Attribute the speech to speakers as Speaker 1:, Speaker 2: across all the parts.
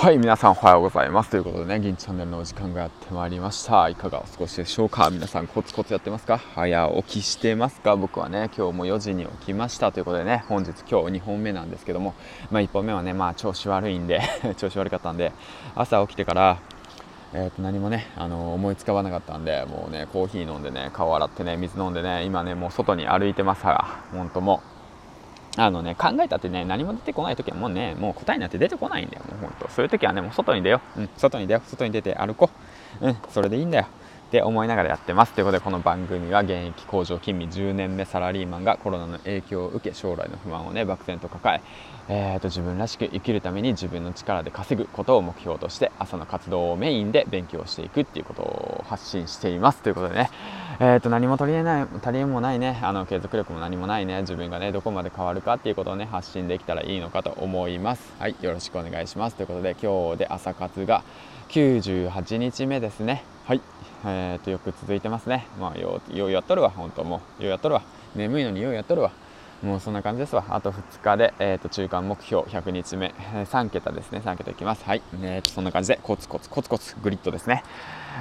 Speaker 1: はい、皆さんおはようございます。ということでね、銀チャンネルのお時間がやってまいりました。いかがお過ごしでしょうか？皆さんコツコツやってますか？早起きしてますか？僕はね、今日も4時に起きました。ということでね、本日今日2本目なんですけども、まあ1本目はね、まあ調子悪いんで、調子悪かったんで、朝起きてから、えー、と何もねあの思いつかわなかったんでもうねコーヒー飲んでね顔洗ってね水飲んでね今ねもう外に歩いてますが本当もあのね考えたってね何も出てこない時はもうねもう答えなんて出てこないんだよもう本当。そういう時はねもう外に出よう、うん、外に出よう。外に出て歩こう。うんそれでいいんだよ。って思いながらやってます。ということでこの番組は現役工場勤務10年目サラリーマンがコロナの影響を受け将来の不安をね漠然と抱ええーと、自分らしく生きるために自分の力で稼ぐことを目標として朝の活動をメインで勉強していくっていうことを発信しています。ということでね、えーと、何も取りえない足りえもないねあの継続力も何もないね自分がねどこまで変わるかっていうことをね発信できたらいいのかと思います。はいよろしくお願いします。ということで今日で朝活が98日目ですね。はい。えーと、よく続いてますね。まあようようやっとるわ本当もう。ようやっとるわ。眠いのにようやっとるわ。もうそんな感じですわ。あと2日で、えーと、中間目標100日目、3桁ですね、3桁いきます。はい、えーと、そんな感じでコツコツコツコツグリッドですね。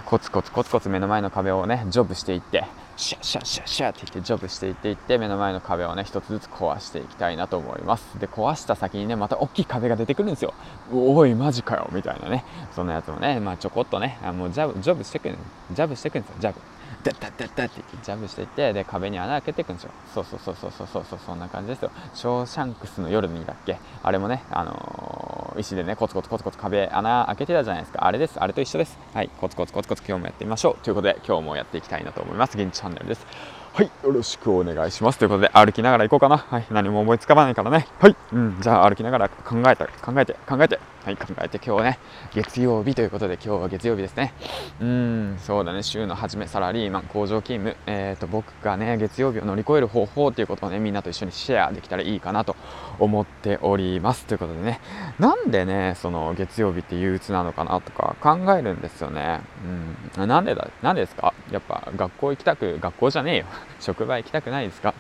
Speaker 1: コツコツコツコツ目の前の壁をね、ジョブしていって、シャッシャッシャッシャッって言ってジョブしていっていって目の前の壁をね一つずつ壊していきたいなと思います。で壊した先にねまた大きい壁が出てくるんですよ。おいマジかよ。みたいなね。そんなやつもねまあちょこっとねあもうジャブジョブしてくるジャブしてくんですよ。ジャブ。ダッダッダッダッって。ジャブしていってで壁に穴開けていくんですよ。そうそうそうそうそうそうそうそんな感じですよ。ショーシャンクスの夜にだっけ？あれもねあのー、石でねコツコツコツコツ壁穴開けてたじゃないですか。あれです。あれと一緒です。はい。コツコツコツコツ今日もやってみましょう。ということで今日もやっていきたいなと思います。現地チャンネルです。はい、よろしくお願いします。ということで、歩きながら行こうかな。はい、何も思いつかないからね。はい、うん、じゃあ歩きながら考えて、考えて、考えて、はい、考えて、今日ね、月曜日ということで、今日は月曜日ですね。うん、そうだね、週の初め、サラリーマン、工場勤務、えーと、僕がね、月曜日を乗り越える方法ということをね、みんなと一緒にシェアできたらいいかなと思っております。ということでね、なんでね、その月曜日って憂鬱なのかなとか考えるんですよね。うん、なんでだ、なんでですか？やっぱ学校行きたく、学校じゃねえよ。職場行きたくないですか？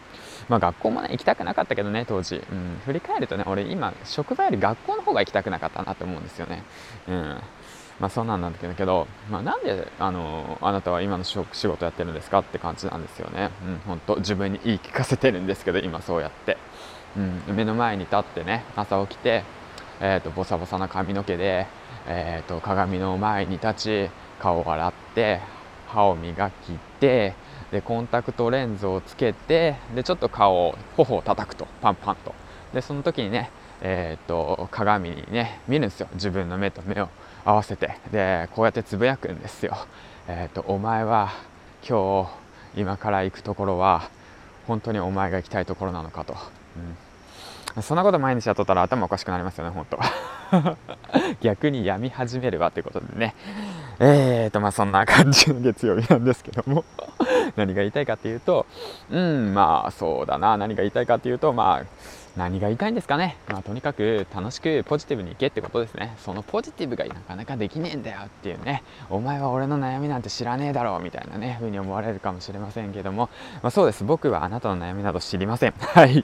Speaker 1: まあ学校もね、行きたくなかったけどね、当時。うん、振り返るとね、俺今、職場より学校の方が行きたくなかったなって思うんですよね。うん。まあそうなんだけど、まあ、なんで、あのあなたは今の仕事やってるんですかって感じなんですよね。うん、本当自分に言い聞かせてるんですけど、今そうやって。うん、目の前に立ってね、朝起きて、えっ、ー、と、ボサボサな髪の毛で、えっ、ー、と、鏡の前に立ち、顔を洗って、歯を磨きて、でコンタクトレンズをつけてでちょっと顔を頬を叩くと。パンパンと。でその時にねえー、っと鏡にね見るんですよ。自分の目と目を合わせて。でこうやってつぶやくんですよ。えー、っとお前は今日今から行くところは本当にお前が行きたいところなのかと、うん、そんなこと毎日やっとったら頭おかしくなりますよね本当 逆に病み始めるわということでね。えーとまあそんな感じの月曜日なんですけども。何が言いたいかっていうと、うん、まあそうだな、何が言いたいかっていうと、まあ、何が言いたいんですかね。まあとにかく楽しくポジティブにいけってことですね。そのポジティブがなかなかできねえんだよっていうね、お前は俺の悩みなんて知らねえだろうみたいなね、風に思われるかもしれませんけども、まあそうです。僕はあなたの悩みなど知りません。はい。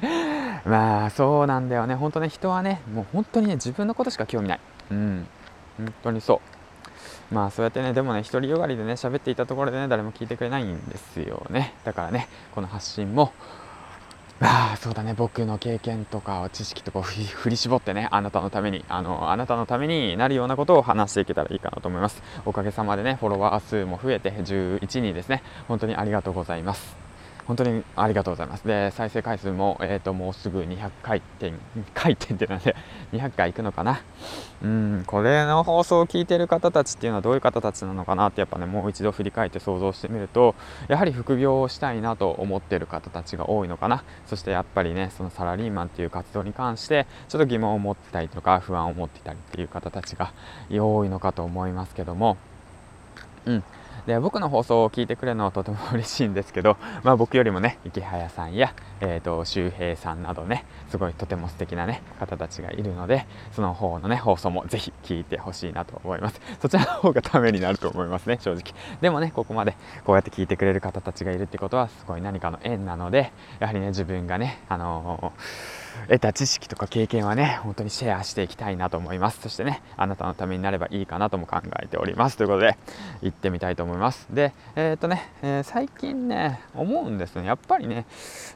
Speaker 1: まあそうなんだよね。本当ね、人はね、もう本当にね、自分のことしか興味ない。うん。本当にそう。まあそうやってねでもね独りよがりでね喋っていたところでね誰も聞いてくれないんですよね。だからねこの発信もああそうだね僕の経験とか知識とかを振り絞ってねあなたのためにあのあなたのためになるようなことを話していけたらいいかなと思います。おかげさまでねフォロワー数も増えて11人ですね。本当にありがとうございます。本当にありがとうございます。で、再生回数も、えっ、ー、と、もうすぐ200回転、回転ってなんで、200回いくのかな。うん、これの放送を聞いてる方たちっていうのはどういう方たちなのかなって、やっぱね、もう一度振り返って想像してみると、やはり副業をしたいなと思ってる方たちが多いのかな。そしてやっぱりね、そのサラリーマンっていう活動に関して、ちょっと疑問を持ってたりとか、不安を持ってたりっていう方たちが多いのかと思いますけども、うん。で僕の放送を聞いてくれるのはとても嬉しいんですけど、まあ、僕よりもね池早さんや、えーと、周平さんなどねすごいとても素敵なね方たちがいるのでその方のね放送もぜひ聞いてほしいなと思います。そちらの方がためになると思いますね正直。でもねここまでこうやって聞いてくれる方たちがいるってことはすごい何かの縁なのでやはりね自分がねあのー得た知識とか経験はね本当にシェアしていきたいなと思います。そしてねあなたのためになればいいかなとも考えております。ということで行ってみたいと思います。でえっ、とね、えー、最近ね思うんですね。やっぱりね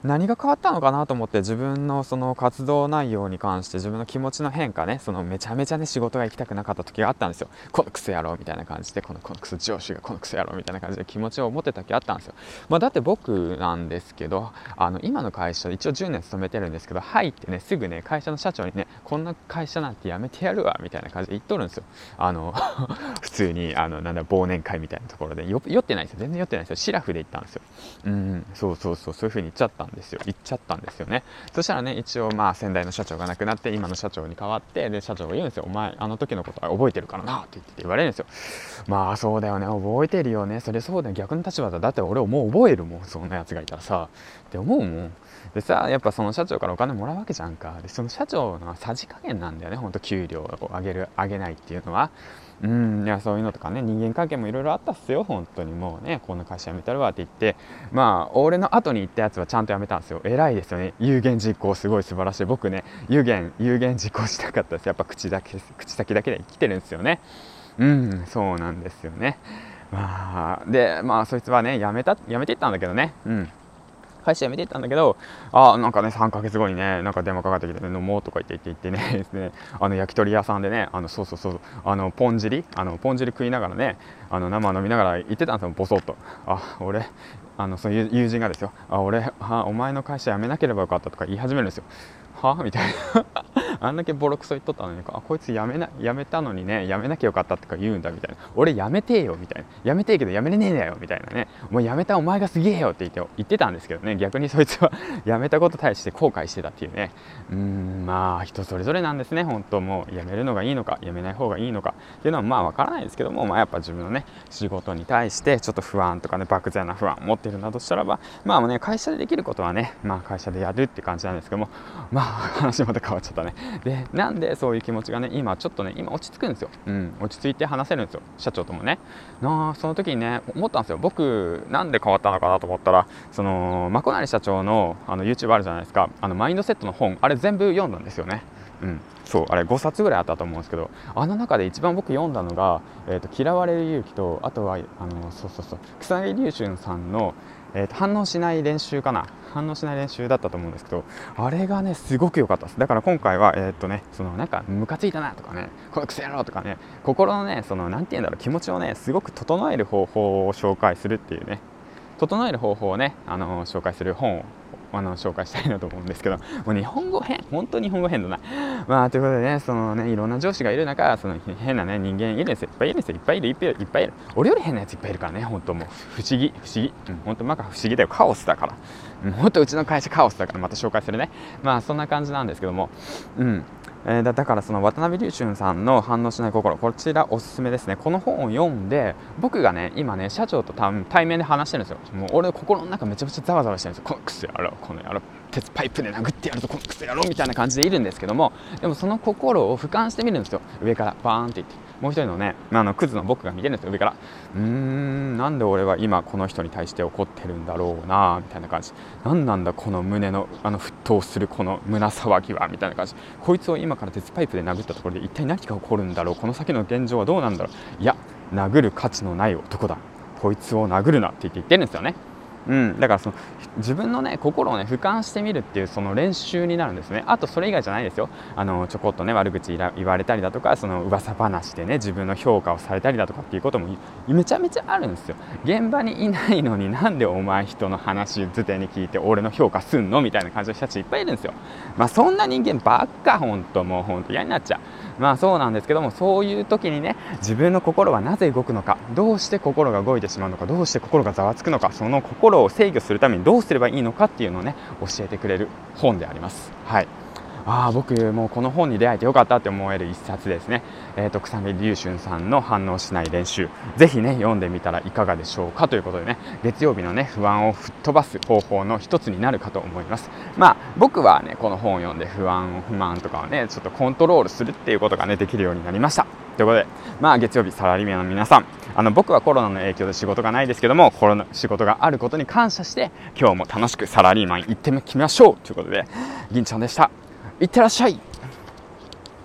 Speaker 1: 何が変わったのかなと思って自分のその活動内容に関して自分の気持ちの変化ねそのめちゃめちゃね仕事が行きたくなかった時があったんですよ。このクソ野郎みたいな感じでこのこのクソ上司がこのクソ野郎みたいな感じで気持ちを持ってた時あったんですよ。まあ、だって僕なんですけどあの今の会社一応10年勤めてるんですけどはい入ってねすぐね会社の社長にねこんな会社なんてやめてやるわみたいな感じで言っとるんですよ。あの 普通にあのなんだ忘年会みたいなところで。酔ってないですよ。全然酔ってないですよ。シラフで行ったんですよ。うんそうそうそうそういう風に言っちゃったんですよ。言っちゃったんですよね。そしたらね一応まあ先代の社長が亡くなって今の社長に代わってで社長が言うんですよ。お前あの時のことは覚えてるからなって言って言われるんですよ。まあそうだよね。覚えてるよね。それそうだよ。逆の立場だ。だって俺もう覚えるもん。そんなやつがいたらさ。って思うもん。でさやっぱその社長からお金もらうわけじゃんか。でその社長のさじ加減なんだよね。ほんと給料を上げる上げないっていうのは。うんいやそういうのとかね人間関係もいろいろあったっすよ。本当にもうねこんな会社辞めたるわって言って。まあ俺の後に行ったやつはちゃんと辞めたんですよ。偉いですよね。有言実行すごい素晴らしい。僕ね有言有言実行したかったです。やっぱ口だけ口先だけで生きてるんですよね。うんそうなんですよね。まあでまあそいつはね辞めた辞めていったんだけどね。うん。会社辞めていったんだけど、あなんかね、3ヶ月後にね、なんか電話かかってきて、飲もうとか言って言って言ってね、ねあの焼き鳥屋さんでね、あのそうそうそう、あのポン汁、あのポン汁食いながらね、あの生飲みながら言ってたんですよ、ボソッと。あ、俺、あのそういう友人がですよ、あ、俺、あ、お前の会社辞めなければよかったとか言い始めるんですよ。は？みたいなあんだけボロクソ言っとったのにあこいつ辞めな辞めたのにね辞めなきゃよかったとか言うんだみたいな。俺辞めてよみたいな。辞めてえけど辞めれねえだよみたいなね。もう辞めたお前がすげえよって言って言ってたんですけどね。逆にそいつは 辞めたこと対して後悔してたっていうね。うんまあ人それぞれなんですね。本当もう辞めるのがいいのか辞めない方がいいのか。っていうのはまあわからないですけども、まあ、やっぱ自分のね仕事に対してちょっと不安とかね漠然な不安を持ってるなどしたらばまあもうね会社でできることはねまあ会社でやるって感じなんですけどもまあ話また変わっちゃったね。でなんでそういう気持ちがね今ちょっとね今落ち着くんですよ、うん、落ち着いて話せるんですよ。社長ともね。なあその時にね思ったんですよ。僕なんで変わったのかなと思ったらそのまこなり社長のあの YouTube あるじゃないですか。あのマインドセットの本あれ全部読んだんですよね。うん、そうあれ5冊ぐらいあったと思うんですけどあの中で一番僕読んだのが「えーと、嫌われる勇気と」あとはあのそうそうそう草薙龍春さんのえーと、反応しない練習かな？反応しない練習だったと思うんですけどあれがねすごく良かったです。だから今回はえっ、ー、とねそのなんかムカついたなとかねこのクソ野郎とかね心のねその何て言うんだろう気持ちをねすごく整える方法を紹介するっていうね。整える方法をねあの紹介する本をあの紹介したいなと思うんですけどもう日本語変本当に日本語変だな。まあということでねそのねいろんな上司がいる中その変なね人間いるんです。よいっぱいいるんですよ。いっぱいいる。いっぱいいる。いっぱいいる。俺より変なやついっぱいいるからね。本当もう。不思議。不思議。うん。本当まか不思議だよ。カオスだから。うん。本当うちの会社カオスだからまた紹介するね。まあそんな感じなんですけども。うん。えー、だからその渡辺隆春さんの反応しない心こちらおすすめですね。この本を読んで僕がね今ね社長と対面で話してるんですよ。もう俺心の中めちゃめちゃざわざわしてるんですよ。このクソ野郎この野郎鉄パイプで殴ってやるとこのクソ野郎みたいな感じでいるんですけどもでもその心を俯瞰してみるんですよ。上からバーンっていって。もう一人のね、あ、のクズの僕が見てるんですよ上から。うーんなんで俺は今この人に対して怒ってるんだろうなみたいな感じ。何なんだこの胸のあの沸騰するこの胸騒ぎはみたいな感じ。こいつを今から鉄パイプで殴ったところで一体何が起こるんだろうこの先の現状はどうなんだろう。いや殴る価値のない男だ。こいつを殴るなって言って言ってるんですよね。うん、だからその自分のね心をね俯瞰してみるっていうその練習になるんですね。あとそれ以外じゃないですよ。あのちょこっとね悪口言われたりだとかその噂話でね自分の評価をされたりだとかっていうこともめちゃめちゃあるんですよ。現場にいないのになんでお前人の話図手に聞いて俺の評価すんの？みたいな感じの人たちいっぱいいるんですよ。まあそんな人間ばっかほんともうほんと嫌になっちゃう。まあそうなんですけどもそういう時にね自分の心はなぜ動くのかどうして心が動いてしまうのかどうして心がざわつくのかその心を制御するためにどうすればいいのかっていうのをね教えてくれる本であります。はいああ僕もうこの本に出会えてよかったって思える一冊ですね、えーと、草薙龍春さんの反応しない練習。ぜひね読んでみたらいかがでしょうかということでね。月曜日のね不安を吹っ飛ばす方法の一つになるかと思います。まあ僕はねこの本を読んで不安不満とかをねちょっとコントロールするっていうことがねできるようになりました。ということでまあ月曜日サラリーマンの皆さん。あの僕はコロナの影響で仕事がないですけどもコロナ仕事があることに感謝して今日も楽しくサラリーマン行ってみましょう。ということで銀ちゃんでした。いってらっしゃい。